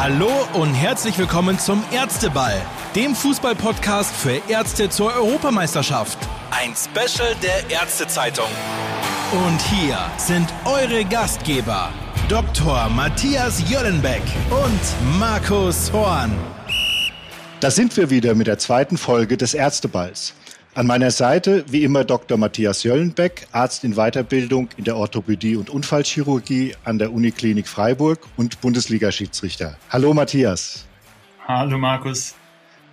Hallo und herzlich willkommen zum Ärzteball, dem Fußballpodcast für Ärzte zur Europameisterschaft. Ein Special der Ärztezeitung. Und hier sind eure Gastgeber, Dr. Matthias Jöllenbeck und Markus Horn. Da sind wir wieder mit der zweiten Folge des Ärzteballs. An meiner Seite wie immer Dr. Matthias Jöllenbeck, Arzt in Weiterbildung in der Orthopädie und Unfallchirurgie an der Uniklinik Freiburg und Bundesliga-Schiedsrichter. Hallo Matthias. Hallo Markus.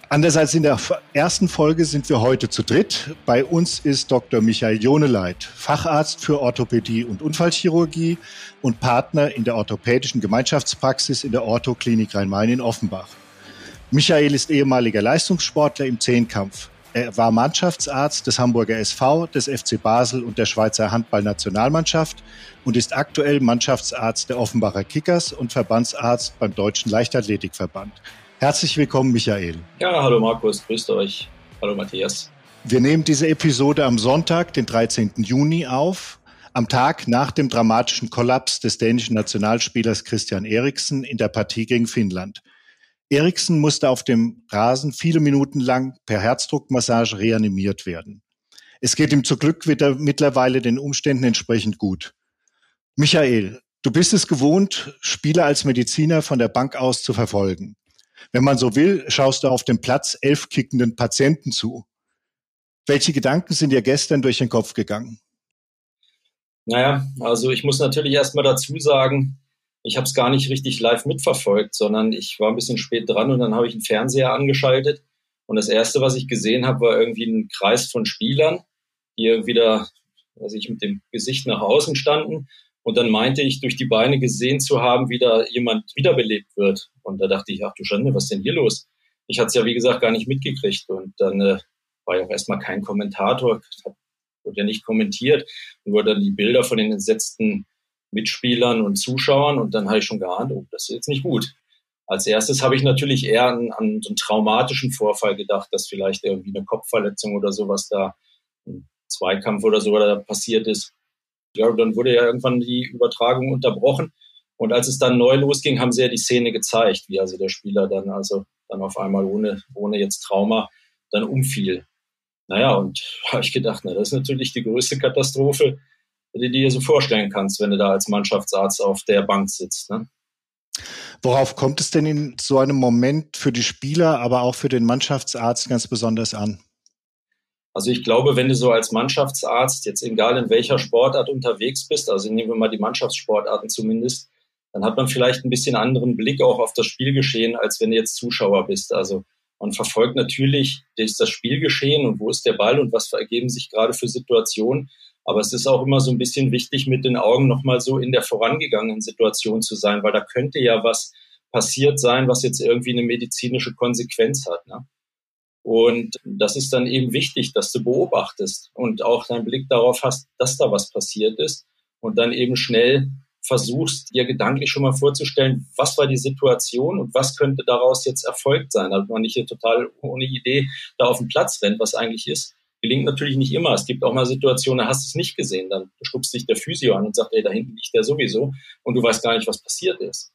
Anders als in der ersten Folge sind wir heute zu dritt. Bei uns ist Dr. Michael Joneleit, Facharzt für Orthopädie und Unfallchirurgie und Partner in der orthopädischen Gemeinschaftspraxis in der Orthoklinik Rhein-Main in Offenbach. Michael ist ehemaliger Leistungssportler im Zehnkampf. Er war Mannschaftsarzt des Hamburger SV, des FC Basel und der Schweizer Handballnationalmannschaft und ist aktuell Mannschaftsarzt der Offenbacher Kickers und Verbandsarzt beim Deutschen Leichtathletikverband. Herzlich willkommen, Michael. Ja, hallo Markus, grüßt euch. Hallo Matthias. Wir nehmen diese Episode am Sonntag, den 13. Juni auf, am Tag nach dem dramatischen Kollaps des dänischen Nationalspielers Christian Eriksen in der Partie gegen Finnland. Eriksen musste auf dem Rasen viele Minuten lang per Herzdruckmassage reanimiert werden. Es geht ihm zum Glück wieder mittlerweile den Umständen entsprechend gut. Michael, du bist es gewohnt, Spieler als Mediziner von der Bank aus zu verfolgen. Wenn man so will, schaust du auf dem Platz elf kickenden Patienten zu. Welche Gedanken sind dir gestern durch den Kopf gegangen? Naja, also ich muss natürlich erstmal dazu sagen, ich habe es gar nicht richtig live mitverfolgt, sondern ich war ein bisschen spät dran und dann habe ich einen Fernseher angeschaltet. Und das Erste, was ich gesehen habe, war irgendwie ein Kreis von Spielern, die da, also ich mit dem Gesicht nach außen standen. Und dann meinte ich, durch die Beine gesehen zu haben, wie da jemand wiederbelebt wird. Und da dachte ich, ach du Schande, was ist denn hier los? Ich hatte es ja, wie gesagt, gar nicht mitgekriegt. Und dann äh, war ja auch erstmal kein Kommentator, wurde ja nicht kommentiert. Nur dann die Bilder von den entsetzten Mitspielern und Zuschauern und dann habe ich schon geahnt, oh, das ist jetzt nicht gut. Als erstes habe ich natürlich eher an, an so einen traumatischen Vorfall gedacht, dass vielleicht irgendwie eine Kopfverletzung oder sowas da, ein Zweikampf oder so da passiert ist. Ja, dann wurde ja irgendwann die Übertragung unterbrochen. Und als es dann neu losging, haben sie ja die Szene gezeigt, wie also der Spieler dann also dann auf einmal ohne, ohne jetzt Trauma dann umfiel. Naja, und habe ich gedacht, na, das ist natürlich die größte Katastrophe, die du dir so vorstellen kannst, wenn du da als Mannschaftsarzt auf der Bank sitzt. Ne? Worauf kommt es denn in so einem Moment für die Spieler, aber auch für den Mannschaftsarzt ganz besonders an? Also ich glaube, wenn du so als Mannschaftsarzt jetzt egal in welcher Sportart unterwegs bist, also nehmen wir mal die Mannschaftssportarten zumindest, dann hat man vielleicht ein bisschen anderen Blick auch auf das Spielgeschehen, als wenn du jetzt Zuschauer bist. Also man verfolgt natürlich das Spielgeschehen und wo ist der Ball und was ergeben sich gerade für Situationen. Aber es ist auch immer so ein bisschen wichtig, mit den Augen nochmal so in der vorangegangenen Situation zu sein, weil da könnte ja was passiert sein, was jetzt irgendwie eine medizinische Konsequenz hat. Ne? Und das ist dann eben wichtig, dass du beobachtest und auch deinen Blick darauf hast, dass da was passiert ist und dann eben schnell versuchst, dir gedanklich schon mal vorzustellen, was war die Situation und was könnte daraus jetzt erfolgt sein, damit man nicht hier total ohne Idee da auf den Platz rennt, was eigentlich ist, Gelingt natürlich nicht immer. Es gibt auch mal Situationen, da hast du es nicht gesehen. Dann stupst sich der Physio an und sagt, ey, da hinten liegt der sowieso und du weißt gar nicht, was passiert ist.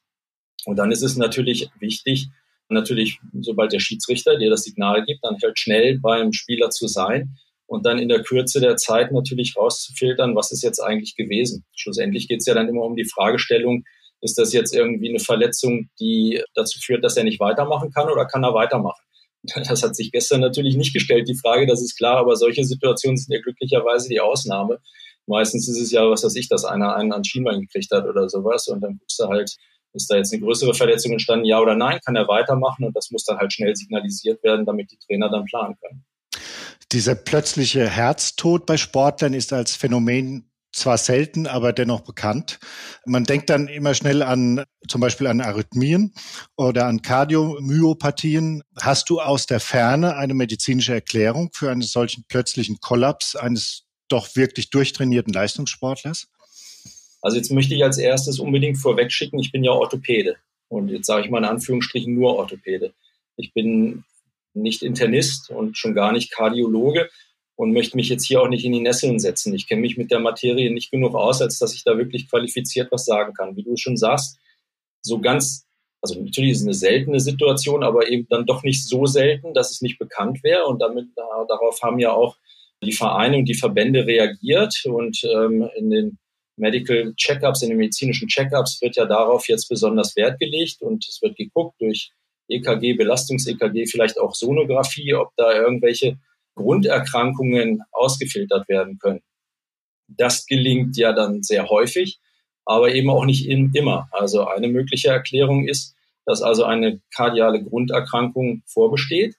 Und dann ist es natürlich wichtig, natürlich, sobald der Schiedsrichter dir das Signal gibt, dann halt schnell beim Spieler zu sein und dann in der Kürze der Zeit natürlich rauszufiltern, was ist jetzt eigentlich gewesen. Schlussendlich geht es ja dann immer um die Fragestellung, ist das jetzt irgendwie eine Verletzung, die dazu führt, dass er nicht weitermachen kann oder kann er weitermachen? Das hat sich gestern natürlich nicht gestellt, die Frage, das ist klar, aber solche Situationen sind ja glücklicherweise die Ausnahme. Meistens ist es ja, was weiß ich, dass einer einen an Schienbein gekriegt hat oder sowas und dann guckst du halt, ist da jetzt eine größere Verletzung entstanden, ja oder nein, kann er weitermachen und das muss dann halt schnell signalisiert werden, damit die Trainer dann planen können. Dieser plötzliche Herztod bei Sportlern ist als Phänomen zwar selten, aber dennoch bekannt. Man denkt dann immer schnell an zum Beispiel an Arrhythmien oder an Kardiomyopathien. Hast du aus der Ferne eine medizinische Erklärung für einen solchen plötzlichen Kollaps eines doch wirklich durchtrainierten Leistungssportlers? Also jetzt möchte ich als erstes unbedingt vorwegschicken, ich bin ja Orthopäde. Und jetzt sage ich mal in Anführungsstrichen nur Orthopäde. Ich bin nicht Internist und schon gar nicht Kardiologe und möchte mich jetzt hier auch nicht in die Nesseln setzen. Ich kenne mich mit der Materie nicht genug aus, als dass ich da wirklich qualifiziert was sagen kann. Wie du schon sagst, so ganz Also natürlich ist es eine seltene Situation, aber eben dann doch nicht so selten, dass es nicht bekannt wäre. Und damit darauf haben ja auch die Vereine und die Verbände reagiert. Und ähm, in den Medical Checkups, in den medizinischen Checkups wird ja darauf jetzt besonders Wert gelegt und es wird geguckt durch EKG, Belastungs-EKG, vielleicht auch Sonographie, ob da irgendwelche Grunderkrankungen ausgefiltert werden können. Das gelingt ja dann sehr häufig, aber eben auch nicht immer. Also eine mögliche Erklärung ist, dass also eine kardiale Grunderkrankung vorbesteht,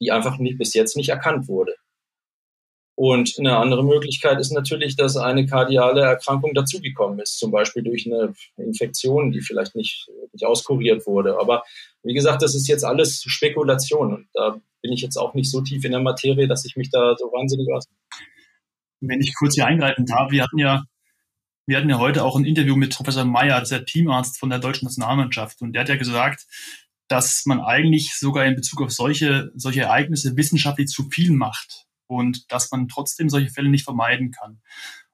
die einfach nicht, bis jetzt nicht erkannt wurde. Und eine andere Möglichkeit ist natürlich, dass eine kardiale Erkrankung dazugekommen ist, zum Beispiel durch eine Infektion, die vielleicht nicht, nicht auskuriert wurde. Aber wie gesagt, das ist jetzt alles Spekulation und da bin ich jetzt auch nicht so tief in der Materie, dass ich mich da so wahnsinnig aus. Wenn ich kurz hier eingreifen darf, wir hatten ja, wir hatten ja heute auch ein Interview mit Professor Meyer, das ist der Teamarzt von der deutschen Nationalmannschaft, und der hat ja gesagt, dass man eigentlich sogar in Bezug auf solche, solche Ereignisse wissenschaftlich zu viel macht und dass man trotzdem solche Fälle nicht vermeiden kann.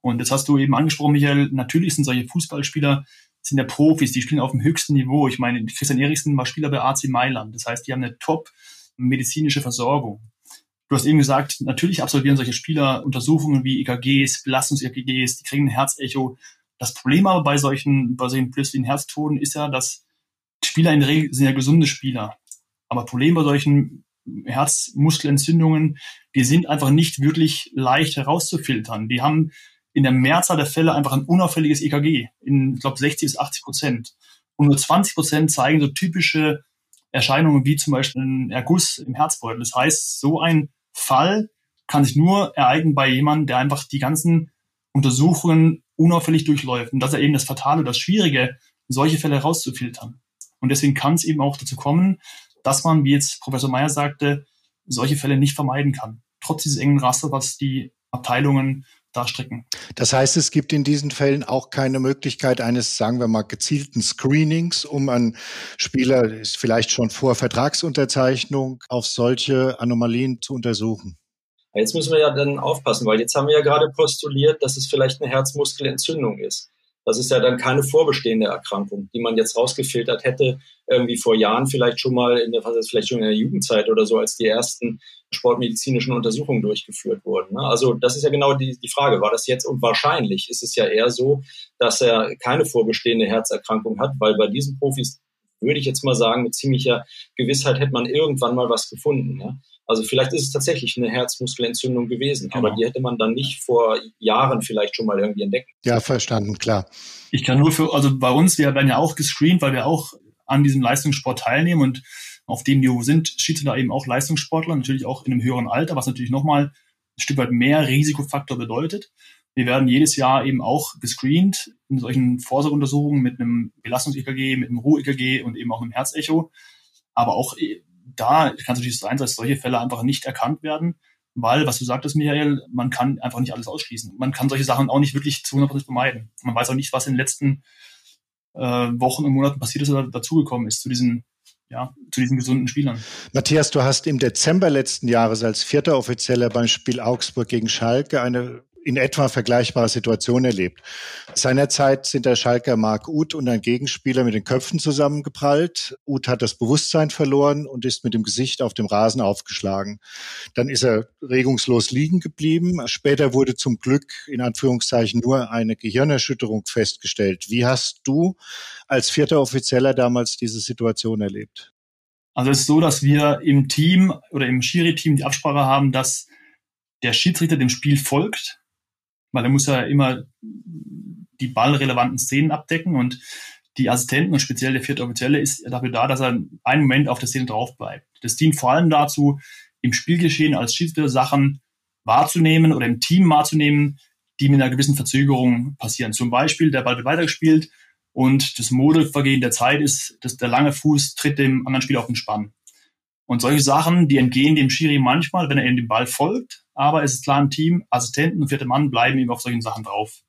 Und das hast du eben angesprochen, Michael. Natürlich sind solche Fußballspieler sind ja Profis, die spielen auf dem höchsten Niveau. Ich meine, Christian Eriksen war Spieler bei AC Mailand. Das heißt, die haben eine top medizinische Versorgung. Du hast eben gesagt, natürlich absolvieren solche Spieler Untersuchungen wie EKGs, Belastungs-EKGs, die kriegen ein Herzecho. Das Problem aber bei solchen, bei solchen plötzlichen Herztoden ist ja, dass Spieler in der Regel sind ja gesunde Spieler. Aber Problem bei solchen Herzmuskelentzündungen, die sind einfach nicht wirklich leicht herauszufiltern. Die haben in der Mehrzahl der Fälle einfach ein unauffälliges EKG, in, ich glaube, 60 bis 80 Prozent. Und nur 20 Prozent zeigen so typische Erscheinungen wie zum Beispiel ein Erguss im Herzbeutel. Das heißt, so ein Fall kann sich nur ereignen bei jemandem, der einfach die ganzen Untersuchungen unauffällig durchläuft. Und das ist eben das Fatale, das Schwierige, solche Fälle herauszufiltern. Und deswegen kann es eben auch dazu kommen, dass man, wie jetzt Professor Meyer sagte, solche Fälle nicht vermeiden kann. Trotz dieses engen Raster, was die Abteilungen da stricken. Das heißt, es gibt in diesen Fällen auch keine Möglichkeit eines, sagen wir mal, gezielten Screenings, um einen Spieler ist vielleicht schon vor Vertragsunterzeichnung auf solche Anomalien zu untersuchen. Jetzt müssen wir ja dann aufpassen, weil jetzt haben wir ja gerade postuliert, dass es vielleicht eine Herzmuskelentzündung ist. Das ist ja dann keine vorbestehende Erkrankung, die man jetzt rausgefiltert hätte, irgendwie vor Jahren vielleicht schon mal, in der, vielleicht schon in der Jugendzeit oder so, als die ersten sportmedizinischen Untersuchungen durchgeführt wurden. Ne? Also das ist ja genau die, die Frage, war das jetzt und wahrscheinlich ist es ja eher so, dass er keine vorbestehende Herzerkrankung hat, weil bei diesen Profis würde ich jetzt mal sagen, mit ziemlicher Gewissheit hätte man irgendwann mal was gefunden. Ja? Also vielleicht ist es tatsächlich eine Herzmuskelentzündung gewesen, genau. aber die hätte man dann nicht vor Jahren vielleicht schon mal irgendwie entdeckt. Ja, verstanden, klar. Ich kann nur für, also bei uns, wir werden ja auch gescreent, weil wir auch an diesem Leistungssport teilnehmen und auf dem Niveau sind Schiedsrichter eben auch Leistungssportler, natürlich auch in einem höheren Alter, was natürlich nochmal ein Stück weit mehr Risikofaktor bedeutet. Wir werden jedes Jahr eben auch gescreent in solchen Vorsorgeuntersuchungen mit einem Belastungs-EKG, mit einem Ruhe-EKG und eben auch einem Herzecho. Aber auch da kann es natürlich sein, dass solche Fälle einfach nicht erkannt werden, weil, was du sagtest, Michael, man kann einfach nicht alles ausschließen. Man kann solche Sachen auch nicht wirklich zu 100% vermeiden. Man weiß auch nicht, was in den letzten äh, Wochen und Monaten passiert ist oder dazugekommen ist zu diesen ja, zu diesen gesunden Spielern. Matthias, du hast im Dezember letzten Jahres als vierter Offizieller beim Spiel Augsburg gegen Schalke eine in etwa vergleichbare Situation erlebt. Seinerzeit sind der Schalker Marc Uth und ein Gegenspieler mit den Köpfen zusammengeprallt. Uth hat das Bewusstsein verloren und ist mit dem Gesicht auf dem Rasen aufgeschlagen. Dann ist er regungslos liegen geblieben. Später wurde zum Glück in Anführungszeichen nur eine Gehirnerschütterung festgestellt. Wie hast du als vierter Offizieller damals diese Situation erlebt? Also es ist so, dass wir im Team oder im Schiri-Team die Absprache haben, dass der Schiedsrichter dem Spiel folgt weil er muss ja immer die ballrelevanten Szenen abdecken und die Assistenten und speziell der vierte Offizielle ist dafür da, dass er einen Moment auf der Szene drauf bleibt. Das dient vor allem dazu, im Spielgeschehen als Schiedsrichter Sachen wahrzunehmen oder im Team wahrzunehmen, die mit einer gewissen Verzögerung passieren. Zum Beispiel, der Ball wird weitergespielt und das Modelvergehen der Zeit ist, dass der lange Fuß tritt dem anderen Spieler auf den Spann. Und solche Sachen, die entgehen dem Schiri manchmal, wenn er eben dem Ball folgt. Aber es ist klar ein Team, Assistenten und vierte Mann bleiben eben auf solchen Sachen drauf.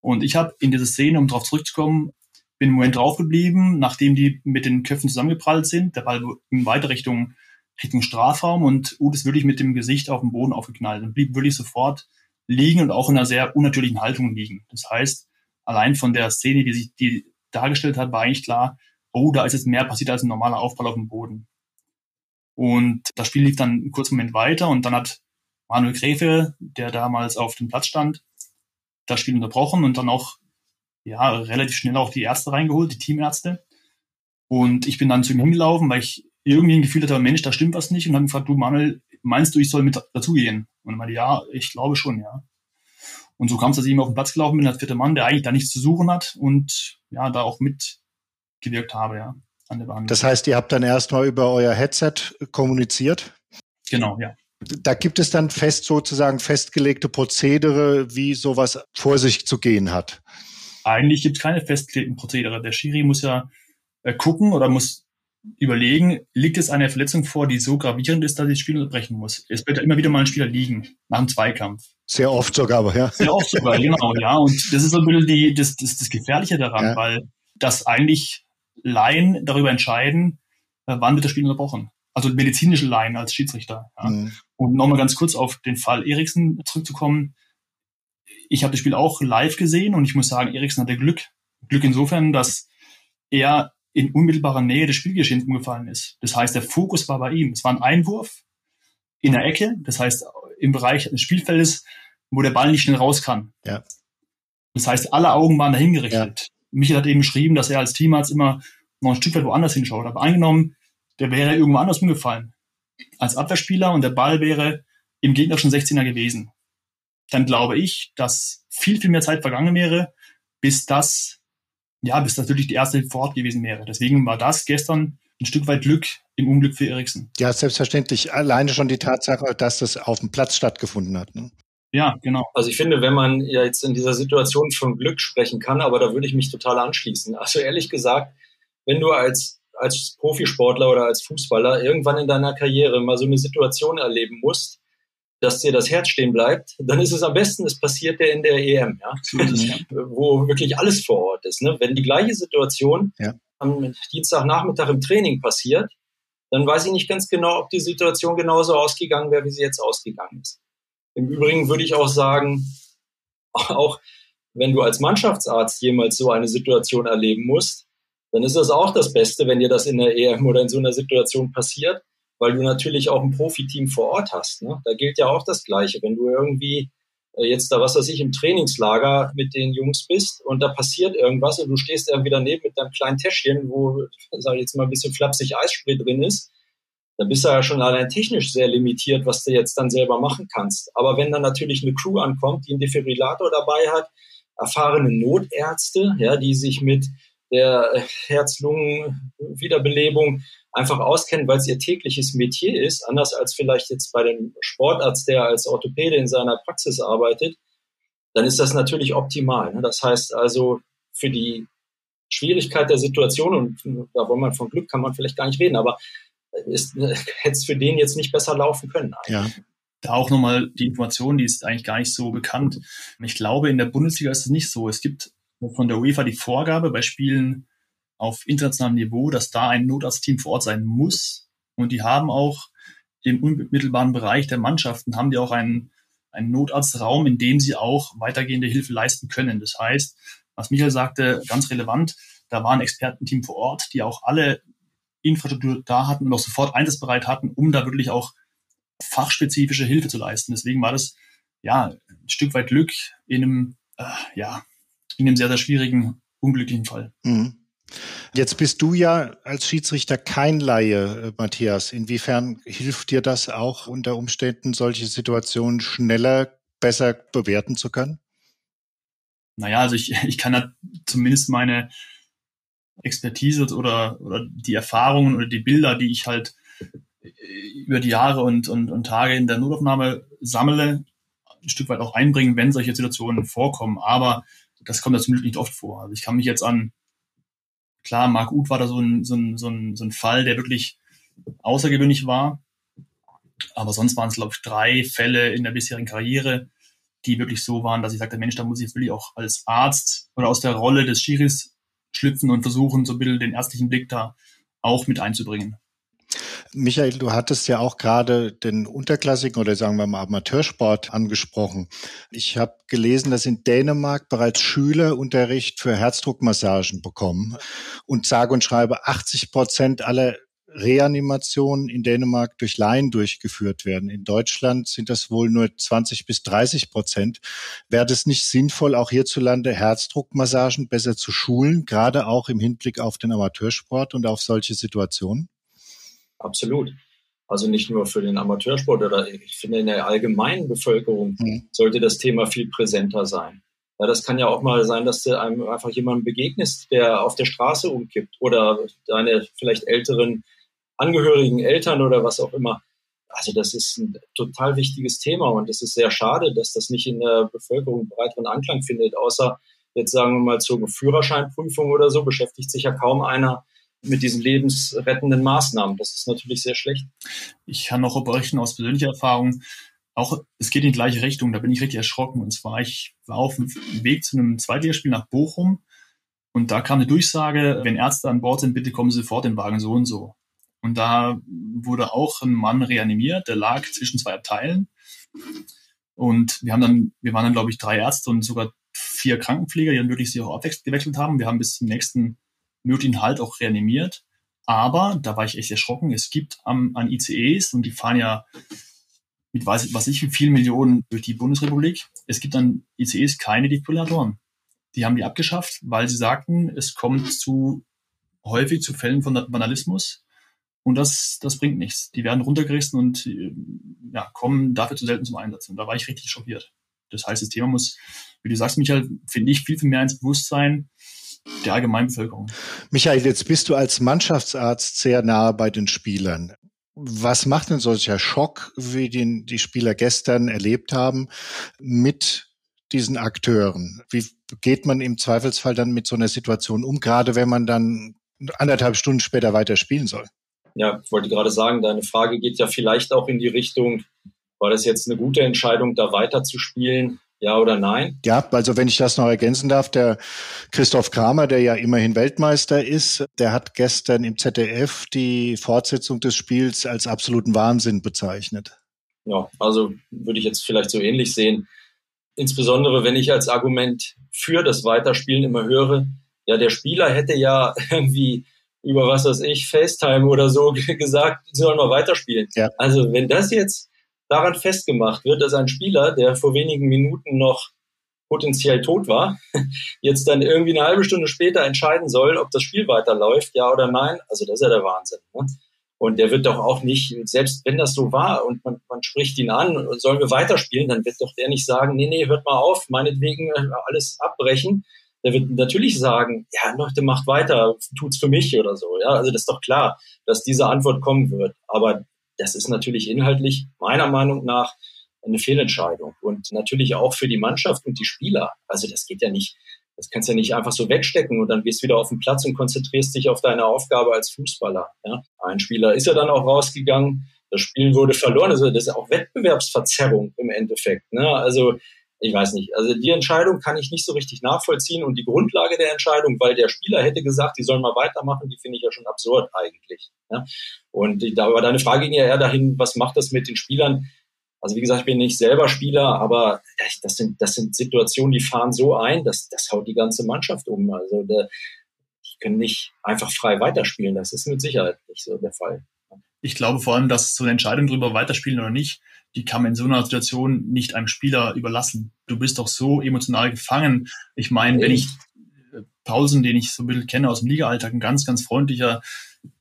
Und ich habe in dieser Szene, um darauf zurückzukommen, bin im Moment draufgeblieben, nachdem die mit den Köpfen zusammengeprallt sind. Der Ball ging weiter Richtung, Richtung Strafraum und Uth ist wirklich mit dem Gesicht auf den Boden aufgeknallt und blieb wirklich sofort liegen und auch in einer sehr unnatürlichen Haltung liegen. Das heißt, allein von der Szene, die sich die dargestellt hat, war eigentlich klar, oh, da ist jetzt mehr passiert als ein normaler Aufball auf dem Boden. Und das Spiel lief dann einen kurzen Moment weiter und dann hat Manuel Gräfe, der damals auf dem Platz stand, das Spiel unterbrochen und dann auch ja, relativ schnell auch die Ärzte reingeholt, die Teamärzte. Und ich bin dann zu ihm hingelaufen, weil ich irgendwie ein Gefühl hatte, Mensch, da stimmt was nicht. Und habe gefragt, du Manuel, meinst du, ich soll mit dazugehen? Und er meinte, ja, ich glaube schon, ja. Und so kam es, dass ich ihm auf den Platz gelaufen bin als vierter Mann, der eigentlich da nichts zu suchen hat und ja, da auch mitgewirkt habe, ja, an der Behandlung. Das heißt, ihr habt dann erstmal über euer Headset kommuniziert? Genau, ja. Da gibt es dann fest sozusagen festgelegte Prozedere, wie sowas vor sich zu gehen hat. Eigentlich gibt es keine festgelegten Prozedere. Der Schiri muss ja äh, gucken oder muss überlegen, liegt es eine Verletzung vor, die so gravierend ist, dass ich das Spiel unterbrechen muss. Es wird ja immer wieder mal ein Spieler liegen, nach einem Zweikampf. Sehr oft sogar, aber ja. Sehr oft sogar, genau, ja. Und das ist so ein bisschen die, das, das, das Gefährliche daran, ja. weil das eigentlich Laien darüber entscheiden, äh, wann wird das Spiel unterbrochen. Also medizinische Laien als Schiedsrichter. Ja. Mhm. Und nochmal ganz kurz auf den Fall Eriksen zurückzukommen. Ich habe das Spiel auch live gesehen und ich muss sagen, Eriksen hatte Glück. Glück insofern, dass er in unmittelbarer Nähe des Spielgeschehens umgefallen ist. Das heißt, der Fokus war bei ihm. Es war ein Einwurf in der Ecke, das heißt im Bereich des Spielfeldes, wo der Ball nicht schnell raus kann. Ja. Das heißt, alle Augen waren dahin gerichtet. Ja. Michael hat eben geschrieben, dass er als Teamarzt immer noch ein Stück weit woanders hinschaut. Aber angenommen, der wäre irgendwo anders umgefallen. Als Abwehrspieler und der Ball wäre im gegnerischen 16er gewesen. Dann glaube ich, dass viel, viel mehr Zeit vergangen wäre, bis das ja, bis natürlich die erste vor Ort gewesen wäre. Deswegen war das gestern ein Stück weit Glück im Unglück für Eriksen. Ja, selbstverständlich. Alleine schon die Tatsache, dass das auf dem Platz stattgefunden hat. Ne? Ja, genau. Also ich finde, wenn man ja jetzt in dieser Situation von Glück sprechen kann, aber da würde ich mich total anschließen. Also ehrlich gesagt, wenn du als, als Profisportler oder als Fußballer irgendwann in deiner Karriere mal so eine Situation erleben musst, dass dir das Herz stehen bleibt, dann ist es am besten, es passiert ja in der EM, ja, wo wirklich alles vor Ort ist. Ne? Wenn die gleiche Situation ja. am Dienstagnachmittag im Training passiert, dann weiß ich nicht ganz genau, ob die Situation genauso ausgegangen wäre, wie sie jetzt ausgegangen ist. Im Übrigen würde ich auch sagen, auch wenn du als Mannschaftsarzt jemals so eine Situation erleben musst, dann ist das auch das Beste, wenn dir das in der EM oder in so einer Situation passiert, weil du natürlich auch ein Profiteam vor Ort hast. Ne? Da gilt ja auch das Gleiche. Wenn du irgendwie äh, jetzt da, was weiß ich, im Trainingslager mit den Jungs bist und da passiert irgendwas und du stehst irgendwie daneben mit deinem kleinen Täschchen, wo, sag ich jetzt mal, ein bisschen flapsig Eisspray drin ist, dann bist du ja schon allein technisch sehr limitiert, was du jetzt dann selber machen kannst. Aber wenn dann natürlich eine Crew ankommt, die einen Defibrillator dabei hat, erfahrene Notärzte, ja, die sich mit der Herz-Lungen-Wiederbelebung einfach auskennen, weil es ihr tägliches Metier ist, anders als vielleicht jetzt bei dem Sportarzt, der als Orthopäde in seiner Praxis arbeitet, dann ist das natürlich optimal. Ne? Das heißt also, für die Schwierigkeit der Situation, und da wollen wir von Glück, kann man vielleicht gar nicht reden, aber ist, hätte es für den jetzt nicht besser laufen können. Eigentlich. Ja. Da auch nochmal die Information, die ist eigentlich gar nicht so bekannt. Ich glaube, in der Bundesliga ist es nicht so. Es gibt von der UEFA die Vorgabe bei Spielen auf internationalem Niveau, dass da ein Notarztteam vor Ort sein muss. Und die haben auch im unmittelbaren Bereich der Mannschaften haben die auch einen, einen Notarztraum, in dem sie auch weitergehende Hilfe leisten können. Das heißt, was Michael sagte, ganz relevant, da war ein Expertenteam vor Ort, die auch alle Infrastruktur da hatten und auch sofort einsatzbereit hatten, um da wirklich auch fachspezifische Hilfe zu leisten. Deswegen war das ja ein Stück weit Glück in einem äh, ja in einem sehr sehr schwierigen unglücklichen Fall. Mhm. Jetzt bist du ja als Schiedsrichter kein Laie, äh, Matthias. Inwiefern hilft dir das auch unter Umständen, solche Situationen schneller, besser bewerten zu können? Naja, also ich, ich kann da zumindest meine Expertise oder, oder die Erfahrungen oder die Bilder, die ich halt äh, über die Jahre und, und, und Tage in der Notaufnahme sammle, ein Stück weit auch einbringen, wenn solche Situationen vorkommen. Aber das kommt ja zum Glück nicht oft vor. Also ich kann mich jetzt an Klar, Marc Uth war da so ein, so ein, so ein, so ein Fall, der wirklich außergewöhnlich war. Aber sonst waren es, glaube ich, drei Fälle in der bisherigen Karriere, die wirklich so waren, dass ich sagte, Mensch, da muss ich jetzt wirklich auch als Arzt oder aus der Rolle des Schiris schlüpfen und versuchen, so ein bisschen den ärztlichen Blick da auch mit einzubringen. Michael, du hattest ja auch gerade den unterklassigen oder sagen wir mal Amateursport angesprochen. Ich habe gelesen, dass in Dänemark bereits Schüler Unterricht für Herzdruckmassagen bekommen und sage und schreibe 80 Prozent aller Reanimationen in Dänemark durch Laien durchgeführt werden. In Deutschland sind das wohl nur 20 bis 30 Prozent. Wäre es nicht sinnvoll, auch hierzulande Herzdruckmassagen besser zu schulen, gerade auch im Hinblick auf den Amateursport und auf solche Situationen? Absolut. Also nicht nur für den Amateursport oder ich finde in der allgemeinen Bevölkerung mhm. sollte das Thema viel präsenter sein. Ja, das kann ja auch mal sein, dass du einem einfach jemandem begegnest, der auf der Straße umkippt oder deine vielleicht älteren Angehörigen, Eltern oder was auch immer. Also das ist ein total wichtiges Thema und es ist sehr schade, dass das nicht in der Bevölkerung breiteren Anklang findet, außer jetzt sagen wir mal zur Führerscheinprüfung oder so, beschäftigt sich ja kaum einer mit diesen lebensrettenden Maßnahmen. Das ist natürlich sehr schlecht. Ich kann noch berichten aus persönlicher Erfahrung, auch es geht in die gleiche Richtung, da bin ich richtig erschrocken. Und zwar, ich war auf dem Weg zu einem Zweitligaspiel nach Bochum und da kam eine Durchsage, wenn Ärzte an Bord sind, bitte kommen Sie sofort den Wagen so und so. Und da wurde auch ein Mann reanimiert, der lag zwischen zwei Abteilen. Und wir haben dann, wir waren dann, glaube ich, drei Ärzte und sogar vier Krankenpfleger, die dann wirklich sich auch abgewechselt haben. Wir haben bis zum nächsten möglichen Halt auch reanimiert. Aber, da war ich echt erschrocken, es gibt am, an ICEs, und die fahren ja mit weiß, was ich wie vielen Millionen durch die Bundesrepublik, es gibt an ICEs keine Defibrillatoren. Die haben die abgeschafft, weil sie sagten, es kommt zu häufig zu Fällen von Vandalismus und das, das bringt nichts. Die werden runtergerissen und äh, ja, kommen dafür zu selten zum Einsatz. Und da war ich richtig schockiert. Das heißt, das Thema muss, wie du sagst, Michael, finde ich, viel, viel mehr ins Bewusstsein der allgemeinen Bevölkerung. Michael, jetzt bist du als Mannschaftsarzt sehr nahe bei den Spielern. Was macht denn solcher Schock, wie den die Spieler gestern erlebt haben, mit diesen Akteuren? Wie geht man im Zweifelsfall dann mit so einer Situation um, gerade wenn man dann anderthalb Stunden später weiter spielen soll? ja, ich wollte gerade sagen, deine Frage geht ja vielleicht auch in die Richtung, war das jetzt eine gute Entscheidung, da weiterzuspielen? Ja oder nein? Ja, also wenn ich das noch ergänzen darf, der Christoph Kramer, der ja immerhin Weltmeister ist, der hat gestern im ZDF die Fortsetzung des Spiels als absoluten Wahnsinn bezeichnet. Ja, also würde ich jetzt vielleicht so ähnlich sehen. Insbesondere wenn ich als Argument für das Weiterspielen immer höre, ja, der Spieler hätte ja irgendwie über was weiß ich, FaceTime oder so gesagt, sie sollen mal weiterspielen. Ja. Also wenn das jetzt daran festgemacht wird, dass ein Spieler, der vor wenigen Minuten noch potenziell tot war, jetzt dann irgendwie eine halbe Stunde später entscheiden soll, ob das Spiel weiterläuft, ja oder nein, also das ist ja der Wahnsinn. Ne? Und der wird doch auch nicht, selbst wenn das so war und man, man spricht ihn an, sollen wir weiterspielen, dann wird doch der nicht sagen, nee, nee, hört mal auf, meinetwegen äh, alles abbrechen, der wird natürlich sagen, ja, Leute, macht weiter, tut's für mich oder so. Ja, also das ist doch klar, dass diese Antwort kommen wird. Aber das ist natürlich inhaltlich meiner Meinung nach eine Fehlentscheidung und natürlich auch für die Mannschaft und die Spieler. Also das geht ja nicht, das kannst du ja nicht einfach so wegstecken und dann gehst du wieder auf den Platz und konzentrierst dich auf deine Aufgabe als Fußballer. Ja? Ein Spieler ist ja dann auch rausgegangen, das Spiel wurde verloren. Also das ist auch Wettbewerbsverzerrung im Endeffekt. Ne? Also ich weiß nicht. Also die Entscheidung kann ich nicht so richtig nachvollziehen und die Grundlage der Entscheidung, weil der Spieler hätte gesagt, die sollen mal weitermachen, die finde ich ja schon absurd eigentlich. Ja? Und da war deine Frage ging ja eher dahin, was macht das mit den Spielern? Also wie gesagt, ich bin nicht selber Spieler, aber das sind, das sind Situationen, die fahren so ein, dass das haut die ganze Mannschaft um. Also der, die können nicht einfach frei weiterspielen. Das ist mit Sicherheit nicht so der Fall. Ich glaube vor allem, dass so eine Entscheidung darüber weiterspielen oder nicht, die kann man in so einer Situation nicht einem Spieler überlassen. Du bist doch so emotional gefangen. Ich meine, wenn ich äh, Pausen, den ich so ein bisschen kenne aus dem Liga-Alltag, ein ganz, ganz freundlicher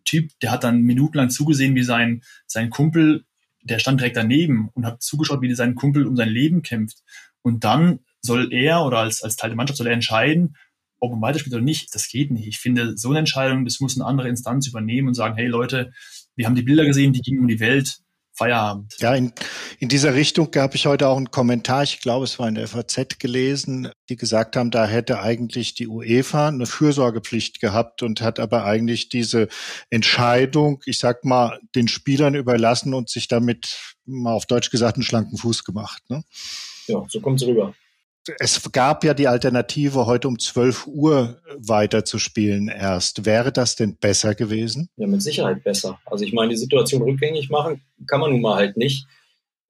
Typ, der hat dann minutenlang zugesehen, wie sein, sein Kumpel, der stand direkt daneben und hat zugeschaut, wie sein Kumpel um sein Leben kämpft. Und dann soll er oder als, als Teil der Mannschaft soll er entscheiden, ob man weiterspielt oder nicht. Das geht nicht. Ich finde, so eine Entscheidung, das muss eine andere Instanz übernehmen und sagen, hey Leute, wir haben die Bilder gesehen, die gingen um die Welt. Feierabend. Ja, in, in dieser Richtung gab ich heute auch einen Kommentar, ich glaube, es war in der FAZ gelesen, die gesagt haben, da hätte eigentlich die UEFA eine Fürsorgepflicht gehabt und hat aber eigentlich diese Entscheidung, ich sag mal, den Spielern überlassen und sich damit mal auf Deutsch gesagt einen schlanken Fuß gemacht. Ne? Ja, so kommt es rüber. Es gab ja die Alternative, heute um 12 Uhr weiterzuspielen erst. Wäre das denn besser gewesen? Ja, mit Sicherheit besser. Also ich meine, die Situation rückgängig machen kann man nun mal halt nicht.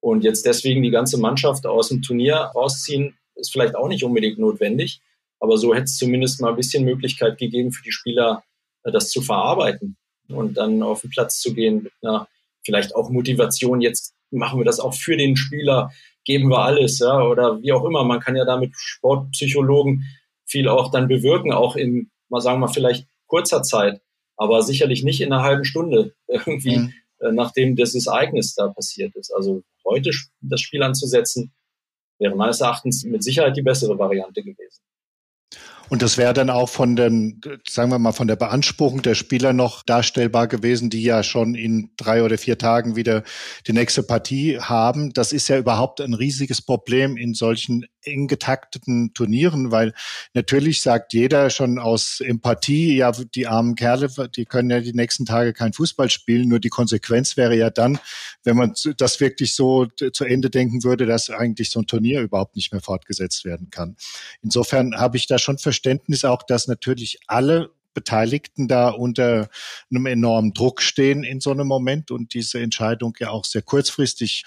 Und jetzt deswegen die ganze Mannschaft aus dem Turnier rausziehen, ist vielleicht auch nicht unbedingt notwendig. Aber so hätte es zumindest mal ein bisschen Möglichkeit gegeben für die Spieler, äh, das zu verarbeiten und dann auf den Platz zu gehen mit einer vielleicht auch Motivation. Jetzt machen wir das auch für den Spieler, geben wir alles, ja, oder wie auch immer. Man kann ja da mit Sportpsychologen viel auch dann bewirken, auch in, mal sagen wir vielleicht kurzer Zeit, aber sicherlich nicht in einer halben Stunde irgendwie, mhm. äh, nachdem dieses Ereignis da passiert ist. Also heute das Spiel anzusetzen, wäre meines Erachtens mit Sicherheit die bessere Variante gewesen. Und das wäre dann auch von den, sagen wir mal, von der Beanspruchung der Spieler noch darstellbar gewesen, die ja schon in drei oder vier Tagen wieder die nächste Partie haben. Das ist ja überhaupt ein riesiges Problem in solchen eng getakteten Turnieren, weil natürlich sagt jeder schon aus Empathie, ja, die armen Kerle, die können ja die nächsten Tage kein Fußball spielen. Nur die Konsequenz wäre ja dann, wenn man das wirklich so zu Ende denken würde, dass eigentlich so ein Turnier überhaupt nicht mehr fortgesetzt werden kann. Insofern habe ich da schon Verständnis auch, dass natürlich alle Beteiligten da unter einem enormen Druck stehen in so einem Moment und diese Entscheidung ja auch sehr kurzfristig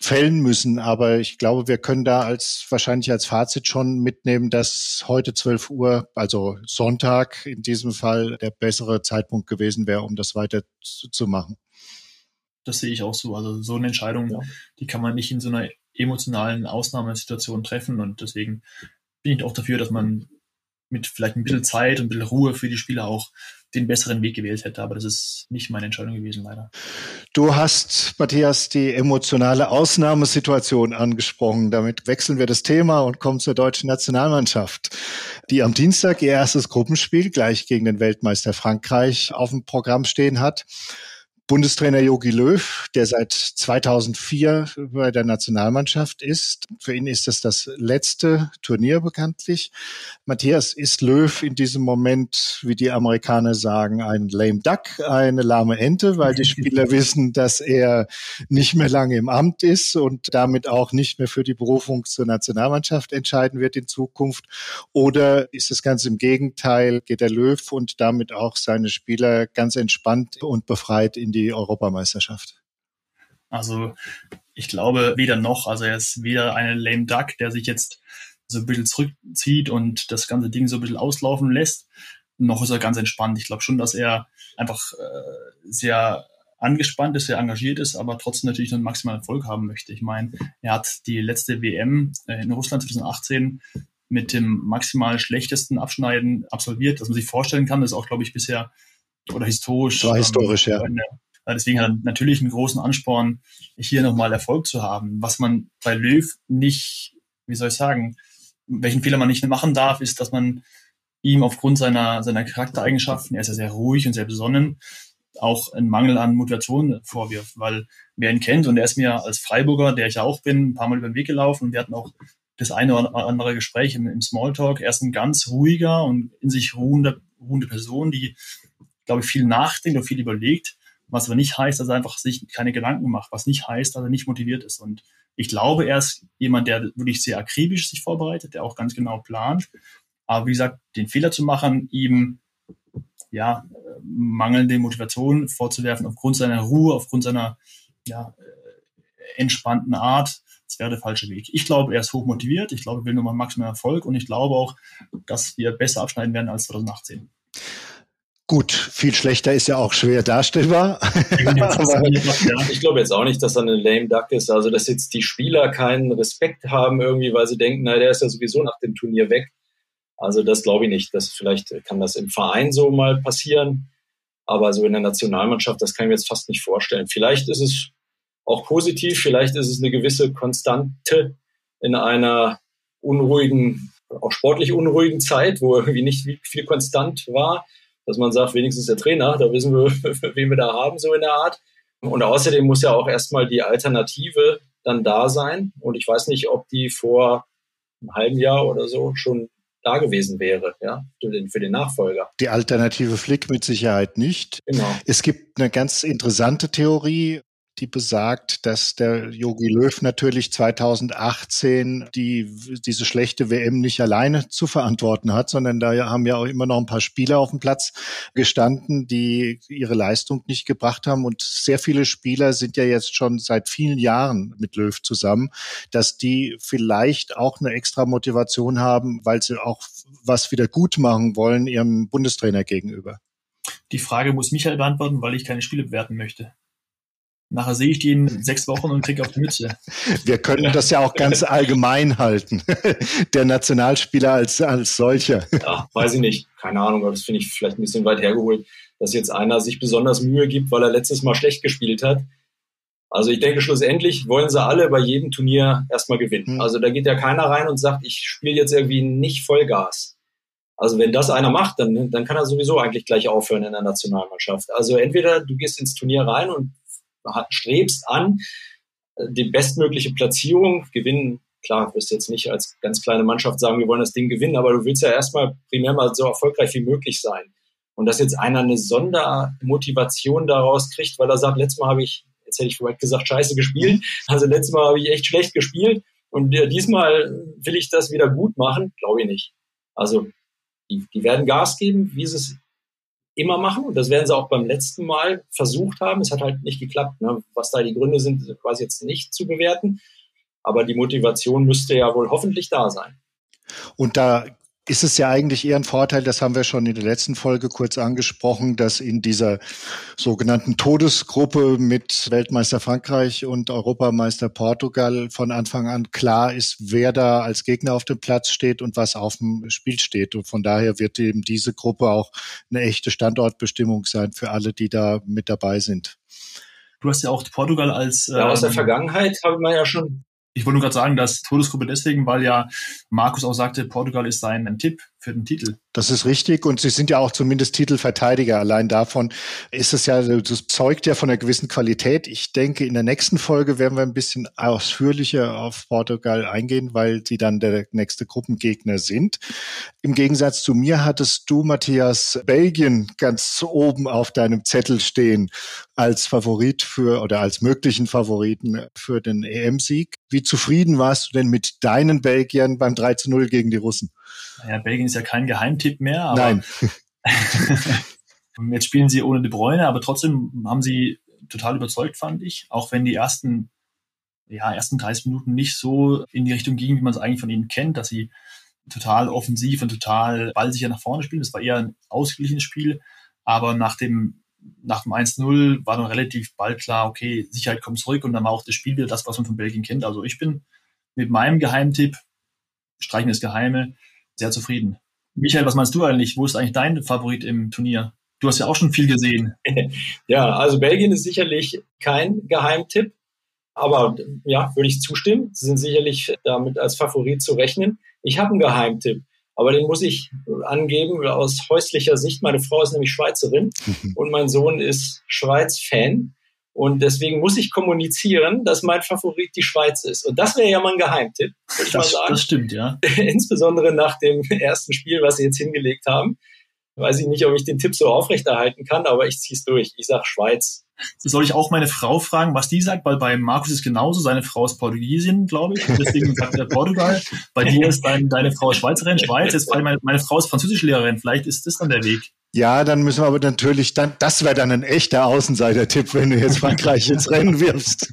fällen müssen. Aber ich glaube, wir können da als wahrscheinlich als Fazit schon mitnehmen, dass heute 12 Uhr, also Sonntag in diesem Fall, der bessere Zeitpunkt gewesen wäre, um das weiter zu, zu machen. Das sehe ich auch so. Also so eine Entscheidung, ja. die kann man nicht in so einer emotionalen Ausnahmesituation treffen. Und deswegen bin ich auch dafür, dass man mit vielleicht ein bisschen Zeit und ein bisschen Ruhe für die Spieler auch den besseren Weg gewählt hätte. Aber das ist nicht meine Entscheidung gewesen, leider. Du hast, Matthias, die emotionale Ausnahmesituation angesprochen. Damit wechseln wir das Thema und kommen zur deutschen Nationalmannschaft, die am Dienstag ihr erstes Gruppenspiel gleich gegen den Weltmeister Frankreich auf dem Programm stehen hat. Bundestrainer Jogi Löw, der seit 2004 bei der Nationalmannschaft ist. Für ihn ist das das letzte Turnier bekanntlich. Matthias, ist Löw in diesem Moment, wie die Amerikaner sagen, ein lame duck, eine lahme Ente, weil die Spieler wissen, dass er nicht mehr lange im Amt ist und damit auch nicht mehr für die Berufung zur Nationalmannschaft entscheiden wird in Zukunft? Oder ist es ganz im Gegenteil, geht der Löw und damit auch seine Spieler ganz entspannt und befreit in die Europameisterschaft? Also ich glaube weder noch. Also er ist weder eine lame duck, der sich jetzt so ein bisschen zurückzieht und das ganze Ding so ein bisschen auslaufen lässt, noch ist er ganz entspannt. Ich glaube schon, dass er einfach äh, sehr angespannt ist, sehr engagiert ist, aber trotzdem natürlich einen maximalen Erfolg haben möchte. Ich meine, er hat die letzte WM äh, in Russland 2018 mit dem maximal schlechtesten Abschneiden absolviert, dass man sich vorstellen kann. Das ist auch, glaube ich, bisher oder historisch. War historisch, ähm, ja. Deswegen hat er natürlich einen großen Ansporn, hier nochmal Erfolg zu haben. Was man bei Löw nicht, wie soll ich sagen, welchen Fehler man nicht machen darf, ist, dass man ihm aufgrund seiner, seiner Charaktereigenschaften, er ist ja sehr ruhig und sehr besonnen, auch einen Mangel an Motivation vorwirft, weil wer ihn kennt und er ist mir als Freiburger, der ich ja auch bin, ein paar Mal über den Weg gelaufen und wir hatten auch das eine oder andere Gespräch im, im Smalltalk. Er ist ein ganz ruhiger und in sich ruhende, ruhende Person, die, glaube ich, viel nachdenkt und viel überlegt was aber nicht heißt, dass er einfach sich keine Gedanken macht, was nicht heißt, dass er nicht motiviert ist. Und ich glaube, er ist jemand, der wirklich sehr akribisch sich vorbereitet, der auch ganz genau plant. Aber wie gesagt, den Fehler zu machen, ihm ja, mangelnde Motivation vorzuwerfen aufgrund seiner Ruhe, aufgrund seiner ja, äh, entspannten Art, das wäre der falsche Weg. Ich glaube, er ist hoch motiviert, ich glaube, er will nochmal maximalen Erfolg und ich glaube auch, dass wir besser abschneiden werden als 2018. Gut, viel schlechter ist ja auch schwer darstellbar. ich glaube jetzt auch nicht, dass er eine lame duck ist. Also, dass jetzt die Spieler keinen Respekt haben irgendwie, weil sie denken, na, der ist ja sowieso nach dem Turnier weg. Also, das glaube ich nicht. Das vielleicht kann das im Verein so mal passieren. Aber so in der Nationalmannschaft, das kann ich mir jetzt fast nicht vorstellen. Vielleicht ist es auch positiv. Vielleicht ist es eine gewisse Konstante in einer unruhigen, auch sportlich unruhigen Zeit, wo irgendwie nicht viel konstant war dass man sagt, wenigstens der Trainer, da wissen wir, wen wir da haben, so in der Art. Und außerdem muss ja auch erstmal die Alternative dann da sein. Und ich weiß nicht, ob die vor einem halben Jahr oder so schon da gewesen wäre, ja, für den, für den Nachfolger. Die Alternative Flick mit Sicherheit nicht. Genau. Es gibt eine ganz interessante Theorie, die besagt, dass der Yogi Löw natürlich 2018 die, diese schlechte WM nicht alleine zu verantworten hat, sondern da haben ja auch immer noch ein paar Spieler auf dem Platz gestanden, die ihre Leistung nicht gebracht haben. Und sehr viele Spieler sind ja jetzt schon seit vielen Jahren mit Löw zusammen, dass die vielleicht auch eine extra Motivation haben, weil sie auch was wieder gut machen wollen ihrem Bundestrainer gegenüber. Die Frage muss Michael beantworten, weil ich keine Spiele bewerten möchte. Nachher sehe ich die in sechs Wochen und kriege auf die Mütze. Wir können das ja auch ganz allgemein halten. Der Nationalspieler als, als solcher. Ja, weiß ich nicht. Keine Ahnung, aber das finde ich vielleicht ein bisschen weit hergeholt, dass jetzt einer sich besonders Mühe gibt, weil er letztes Mal schlecht gespielt hat. Also ich denke, schlussendlich wollen sie alle bei jedem Turnier erstmal gewinnen. Hm. Also da geht ja keiner rein und sagt, ich spiele jetzt irgendwie nicht Vollgas. Also wenn das einer macht, dann, dann kann er sowieso eigentlich gleich aufhören in der Nationalmannschaft. Also entweder du gehst ins Turnier rein und strebst an, äh, die bestmögliche Platzierung, gewinnen. Klar, du wirst jetzt nicht als ganz kleine Mannschaft sagen, wir wollen das Ding gewinnen, aber du willst ja erstmal primär mal so erfolgreich wie möglich sein. Und dass jetzt einer eine Sondermotivation daraus kriegt, weil er sagt, letztes Mal habe ich, jetzt hätte ich vielleicht gesagt, scheiße gespielt. Also letztes Mal habe ich echt schlecht gespielt und diesmal will ich das wieder gut machen, glaube ich nicht. Also die, die werden Gas geben, wie sie es immer machen. Und das werden sie auch beim letzten Mal versucht haben. Es hat halt nicht geklappt. Ne? Was da die Gründe sind, quasi jetzt nicht zu bewerten. Aber die Motivation müsste ja wohl hoffentlich da sein. Und da ist es ja eigentlich eher ein Vorteil, das haben wir schon in der letzten Folge kurz angesprochen, dass in dieser sogenannten Todesgruppe mit Weltmeister Frankreich und Europameister Portugal von Anfang an klar ist, wer da als Gegner auf dem Platz steht und was auf dem Spiel steht. Und von daher wird eben diese Gruppe auch eine echte Standortbestimmung sein für alle, die da mit dabei sind. Du hast ja auch Portugal als. Ja, aus der ähm, Vergangenheit haben wir ja schon ich wollte nur gerade sagen, dass Todesgruppe deswegen, weil ja Markus auch sagte, Portugal ist sein Tipp für den Titel. Das ist richtig und sie sind ja auch zumindest Titelverteidiger. Allein davon ist es ja, das zeugt ja von einer gewissen Qualität. Ich denke, in der nächsten Folge werden wir ein bisschen ausführlicher auf Portugal eingehen, weil sie dann der nächste Gruppengegner sind. Im Gegensatz zu mir hattest du, Matthias, Belgien ganz oben auf deinem Zettel stehen als Favorit für oder als möglichen Favoriten für den EM-Sieg. Wie zufrieden warst du denn mit deinen Belgiern beim 3 zu 0 gegen die Russen? Ja, Belgien ist ja kein Geheimtipp mehr, aber Nein. jetzt spielen sie ohne De Bruyne, aber trotzdem haben sie total überzeugt, fand ich. Auch wenn die ersten, ja, ersten 30 Minuten nicht so in die Richtung gingen, wie man es eigentlich von ihnen kennt, dass sie total offensiv und total ballsicher nach vorne spielen. Das war eher ein ausgeglichenes Spiel. Aber nach dem, nach dem 1-0 war dann relativ bald klar, okay, Sicherheit kommt zurück und dann war auch das Spiel wieder das, was man von Belgien kennt. Also ich bin mit meinem Geheimtipp, streichen das Geheime, sehr zufrieden. Michael, was meinst du eigentlich? Wo ist eigentlich dein Favorit im Turnier? Du hast ja auch schon viel gesehen. ja, also Belgien ist sicherlich kein Geheimtipp, aber ja, würde ich zustimmen. Sie sind sicherlich damit als Favorit zu rechnen. Ich habe einen Geheimtipp, aber den muss ich angeben aus häuslicher Sicht. Meine Frau ist nämlich Schweizerin und mein Sohn ist Schweiz-Fan. Und deswegen muss ich kommunizieren, dass mein Favorit die Schweiz ist. Und das wäre ja mal ein Geheimtipp, würde ich das, mal sagen. Das stimmt, ja. Insbesondere nach dem ersten Spiel, was sie jetzt hingelegt haben. Weiß ich nicht, ob ich den Tipp so aufrechterhalten kann, aber ich ziehe es durch. Ich sage Schweiz. Soll ich auch meine Frau fragen, was die sagt? Weil bei Markus ist genauso. Seine Frau ist Portugiesin, glaube ich. Deswegen sagt er Portugal. Bei dir ist dein, deine Frau Schweizerin, Schweiz. Jetzt meine, meine Frau ist Französischlehrerin. Vielleicht ist das dann der Weg. Ja, dann müssen wir aber natürlich dann, das wäre dann ein echter Außenseiter-Tipp, wenn du jetzt Frankreich ins Rennen wirfst.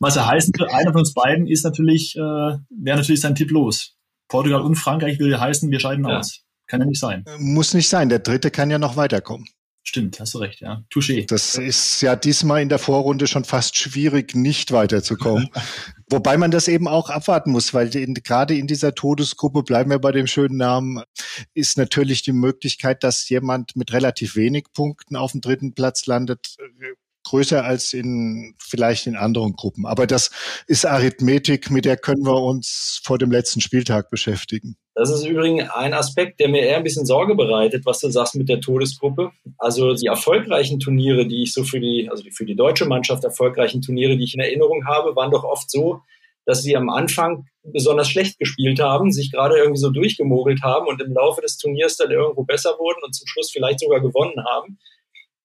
Was ja heißen wird, einer von uns beiden ist natürlich, äh, wäre natürlich sein Tipp los. Portugal und Frankreich ja heißen, wir scheiden ja. aus. Kann ja nicht sein. Muss nicht sein. Der dritte kann ja noch weiterkommen. Stimmt, hast du recht, ja. Touché. Das ist ja diesmal in der Vorrunde schon fast schwierig, nicht weiterzukommen. Wobei man das eben auch abwarten muss, weil in, gerade in dieser Todesgruppe, bleiben wir bei dem schönen Namen, ist natürlich die Möglichkeit, dass jemand mit relativ wenig Punkten auf dem dritten Platz landet, größer als in vielleicht in anderen Gruppen. Aber das ist Arithmetik, mit der können wir uns vor dem letzten Spieltag beschäftigen. Das ist übrigens ein Aspekt, der mir eher ein bisschen Sorge bereitet, was du sagst mit der Todesgruppe. Also die erfolgreichen Turniere, die ich so für die, also für die deutsche Mannschaft erfolgreichen Turniere, die ich in Erinnerung habe, waren doch oft so, dass sie am Anfang besonders schlecht gespielt haben, sich gerade irgendwie so durchgemogelt haben und im Laufe des Turniers dann irgendwo besser wurden und zum Schluss vielleicht sogar gewonnen haben.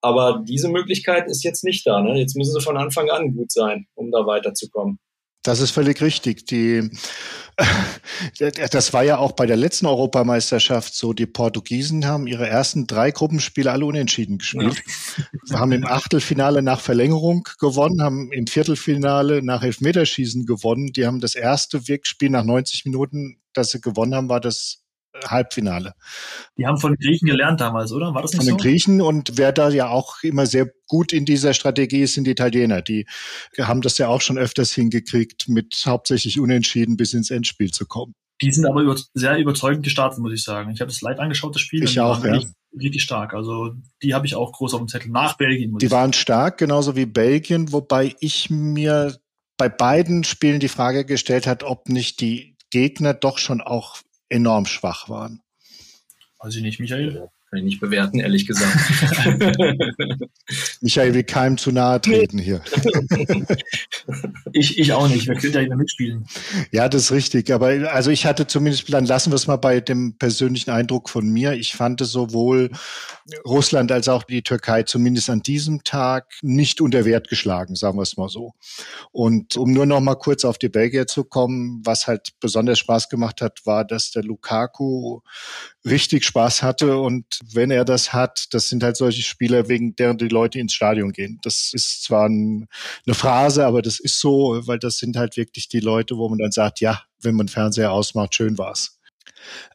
Aber diese Möglichkeit ist jetzt nicht da. Ne? Jetzt müssen sie von Anfang an gut sein, um da weiterzukommen. Das ist völlig richtig. Die, das war ja auch bei der letzten Europameisterschaft so. Die Portugiesen haben ihre ersten drei Gruppenspiele alle unentschieden gespielt. Ja. haben im Achtelfinale nach Verlängerung gewonnen, haben im Viertelfinale nach Elfmeterschießen gewonnen. Die haben das erste Wirkspiel nach 90 Minuten, das sie gewonnen haben, war das Halbfinale. Die haben von den Griechen gelernt damals, oder? War das nicht von so? Von den Griechen und wer da ja auch immer sehr gut in dieser Strategie ist, sind die Italiener. Die haben das ja auch schon öfters hingekriegt, mit hauptsächlich Unentschieden bis ins Endspiel zu kommen. Die sind aber über, sehr überzeugend gestartet, muss ich sagen. Ich habe das live angeschaut, das Spiel. Ich auch, ja. Richtig, richtig stark. Also die habe ich auch groß auf dem Zettel. Nach Belgien. Muss die waren stark, genauso wie Belgien, wobei ich mir bei beiden Spielen die Frage gestellt hat, ob nicht die Gegner doch schon auch enorm schwach waren. Weiß ich nicht, Michael? Kann ich nicht bewerten, ehrlich gesagt. Michael will keinem zu nahe treten hier. ich, ich auch nicht. Wer könnte ja mitspielen? Ja, das ist richtig. Aber also ich hatte zumindest, dann lassen wir es mal bei dem persönlichen Eindruck von mir. Ich fand sowohl Russland als auch die Türkei zumindest an diesem Tag nicht unter Wert geschlagen, sagen wir es mal so. Und um nur noch mal kurz auf die Belgier zu kommen, was halt besonders Spaß gemacht hat, war, dass der Lukaku richtig Spaß hatte und wenn er das hat, das sind halt solche Spieler, wegen deren die Leute ins Stadion gehen. Das ist zwar ein, eine Phrase, aber das ist so, weil das sind halt wirklich die Leute, wo man dann sagt, ja, wenn man Fernseher ausmacht, schön war's.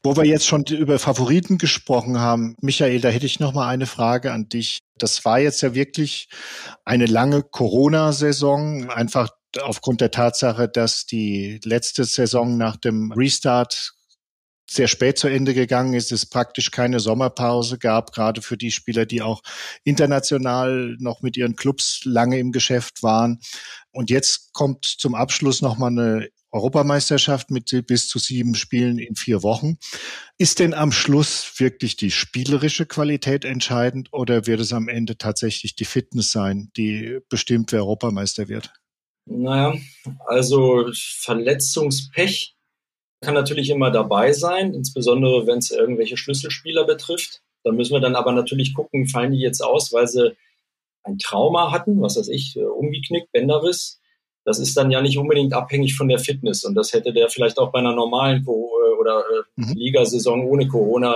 Wo wir jetzt schon über Favoriten gesprochen haben, Michael, da hätte ich noch mal eine Frage an dich. Das war jetzt ja wirklich eine lange Corona-Saison, einfach aufgrund der Tatsache, dass die letzte Saison nach dem Restart sehr spät zu Ende gegangen ist, es praktisch keine Sommerpause gab, gerade für die Spieler, die auch international noch mit ihren Clubs lange im Geschäft waren. Und jetzt kommt zum Abschluss nochmal eine Europameisterschaft mit bis zu sieben Spielen in vier Wochen. Ist denn am Schluss wirklich die spielerische Qualität entscheidend oder wird es am Ende tatsächlich die Fitness sein, die bestimmt, wer Europameister wird? Naja, also Verletzungspech kann natürlich immer dabei sein, insbesondere wenn es irgendwelche Schlüsselspieler betrifft. Da müssen wir dann aber natürlich gucken, fallen die jetzt aus, weil sie ein Trauma hatten, was weiß ich, äh, umgeknickt, Bänderriss. Das ist dann ja nicht unbedingt abhängig von der Fitness und das hätte der vielleicht auch bei einer normalen Co äh, oder äh, mhm. Ligasaison ohne Corona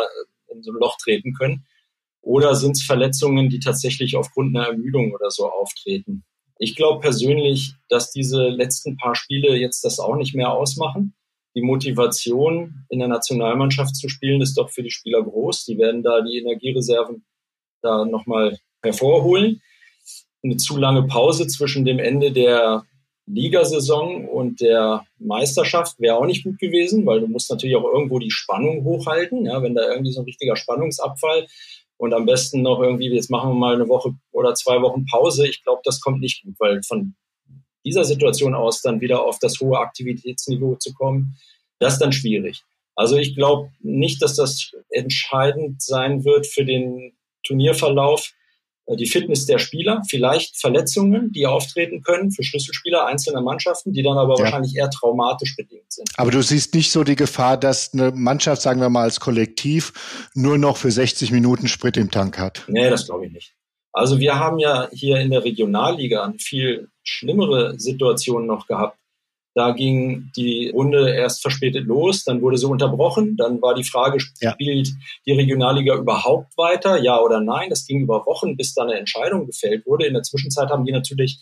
in so ein Loch treten können. Oder sind es Verletzungen, die tatsächlich aufgrund einer Ermüdung oder so auftreten? Ich glaube persönlich, dass diese letzten paar Spiele jetzt das auch nicht mehr ausmachen die Motivation in der Nationalmannschaft zu spielen ist doch für die Spieler groß. Die werden da die Energiereserven da nochmal hervorholen. Eine zu lange Pause zwischen dem Ende der Ligasaison und der Meisterschaft wäre auch nicht gut gewesen, weil du musst natürlich auch irgendwo die Spannung hochhalten. Ja, wenn da irgendwie so ein richtiger Spannungsabfall und am besten noch irgendwie, jetzt machen wir mal eine Woche oder zwei Wochen Pause. Ich glaube, das kommt nicht gut, weil von dieser Situation aus dann wieder auf das hohe Aktivitätsniveau zu kommen, das ist dann schwierig. Also ich glaube nicht, dass das entscheidend sein wird für den Turnierverlauf. Äh, die Fitness der Spieler, vielleicht Verletzungen, die auftreten können für Schlüsselspieler einzelner Mannschaften, die dann aber ja. wahrscheinlich eher traumatisch bedingt sind. Aber du siehst nicht so die Gefahr, dass eine Mannschaft, sagen wir mal als Kollektiv, nur noch für 60 Minuten Sprit im Tank hat. Nee, das glaube ich nicht. Also wir haben ja hier in der Regionalliga eine viel schlimmere Situation noch gehabt. Da ging die Runde erst verspätet los, dann wurde sie unterbrochen, dann war die Frage, spielt ja. die Regionalliga überhaupt weiter, ja oder nein? Das ging über Wochen, bis da eine Entscheidung gefällt wurde. In der Zwischenzeit haben die natürlich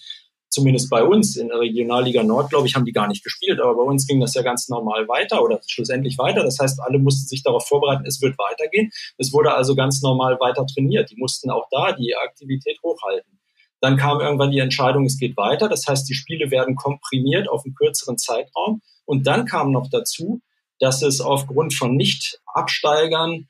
zumindest bei uns in der Regionalliga Nord, glaube ich, haben die gar nicht gespielt, aber bei uns ging das ja ganz normal weiter oder schlussendlich weiter. Das heißt, alle mussten sich darauf vorbereiten, es wird weitergehen. Es wurde also ganz normal weiter trainiert. Die mussten auch da die Aktivität hochhalten. Dann kam irgendwann die Entscheidung, es geht weiter. Das heißt, die Spiele werden komprimiert auf einen kürzeren Zeitraum. Und dann kam noch dazu, dass es aufgrund von Nicht-Absteigern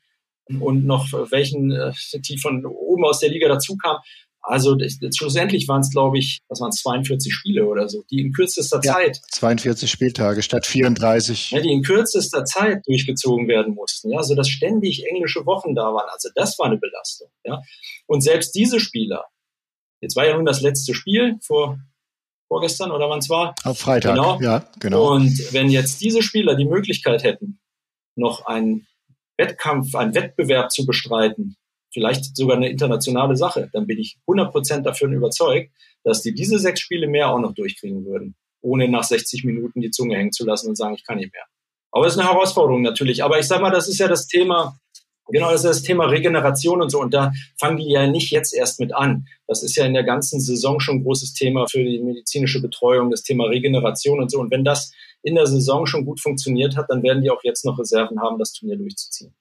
und noch welchen, äh, die von oben aus der Liga dazu kamen, also das, schlussendlich waren es, glaube ich, was waren 42 Spiele oder so, die in kürzester ja, Zeit. 42 Spieltage statt 34. Ja, die in kürzester Zeit durchgezogen werden mussten. Ja, so dass ständig englische Wochen da waren. Also das war eine Belastung. Ja, und selbst diese Spieler. Jetzt war ja nun das letzte Spiel vor vorgestern oder wann es war. Am Freitag. Genau. Ja, genau. Und wenn jetzt diese Spieler die Möglichkeit hätten, noch einen Wettkampf, einen Wettbewerb zu bestreiten vielleicht sogar eine internationale Sache, dann bin ich 100% dafür überzeugt, dass die diese sechs Spiele mehr auch noch durchkriegen würden, ohne nach 60 Minuten die Zunge hängen zu lassen und sagen, ich kann nicht mehr. Aber es ist eine Herausforderung natürlich. Aber ich sag mal, das ist ja das Thema, Genau, das ist das Thema Regeneration und so. Und da fangen die ja nicht jetzt erst mit an. Das ist ja in der ganzen Saison schon ein großes Thema für die medizinische Betreuung, das Thema Regeneration und so. Und wenn das in der Saison schon gut funktioniert hat, dann werden die auch jetzt noch Reserven haben, das Turnier durchzuziehen.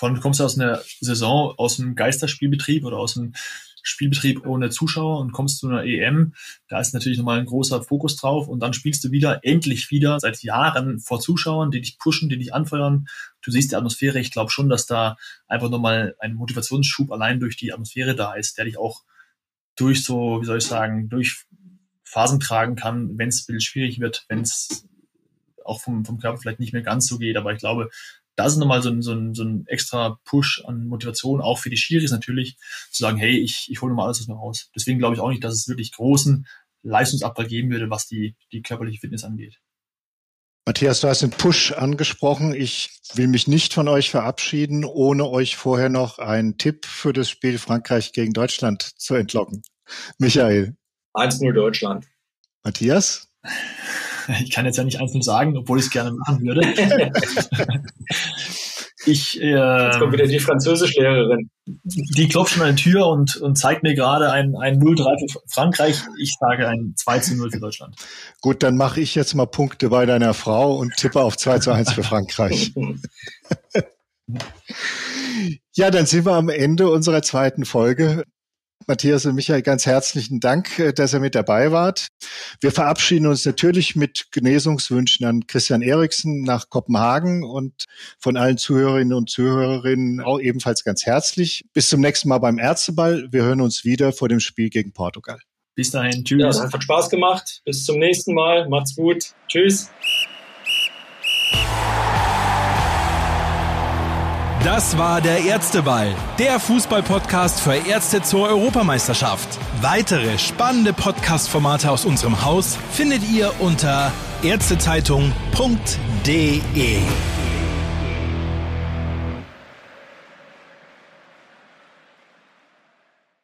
Allem kommst du aus einer Saison, aus dem Geisterspielbetrieb oder aus dem Spielbetrieb ohne Zuschauer und kommst zu einer EM, da ist natürlich nochmal ein großer Fokus drauf und dann spielst du wieder, endlich wieder, seit Jahren vor Zuschauern, die dich pushen, die dich anfeuern. Du siehst die Atmosphäre, ich glaube schon, dass da einfach nochmal ein Motivationsschub allein durch die Atmosphäre da ist, der dich auch durch so, wie soll ich sagen, durch Phasen tragen kann, wenn es schwierig wird, wenn es auch vom, vom Körper vielleicht nicht mehr ganz so geht. Aber ich glaube, das ist nochmal so ein, so, ein, so ein extra Push an Motivation, auch für die Schiris natürlich, zu sagen, hey, ich, ich hole nochmal alles aus mir raus. Deswegen glaube ich auch nicht, dass es wirklich großen Leistungsabfall geben würde, was die, die körperliche Fitness angeht. Matthias, du hast den Push angesprochen. Ich will mich nicht von euch verabschieden, ohne euch vorher noch einen Tipp für das Spiel Frankreich gegen Deutschland zu entlocken. Michael. 1-0 Deutschland. Matthias? Ich kann jetzt ja nicht einzeln sagen, obwohl ich es gerne machen würde. ich, äh, jetzt kommt wieder die Französischlehrerin. Die klopft schon an die Tür und, und zeigt mir gerade ein, ein 0-3 für Frankreich. Ich sage ein 2 0 für Deutschland. Gut, dann mache ich jetzt mal Punkte bei deiner Frau und tippe auf 2 1 für Frankreich. Ja, dann sind wir am Ende unserer zweiten Folge. Matthias und Michael, ganz herzlichen Dank, äh, dass ihr mit dabei wart. Wir verabschieden uns natürlich mit Genesungswünschen an Christian Eriksen nach Kopenhagen und von allen Zuhörerinnen und Zuhörerinnen auch ebenfalls ganz herzlich. Bis zum nächsten Mal beim Ärzteball. Wir hören uns wieder vor dem Spiel gegen Portugal. Bis dahin. Tschüss. Ja, hat Spaß gemacht. Bis zum nächsten Mal. Macht's gut. Tschüss. Das war der Ärzteball, der Fußballpodcast für Ärzte zur Europameisterschaft. Weitere spannende Podcast-Formate aus unserem Haus findet ihr unter ärztezeitung.de.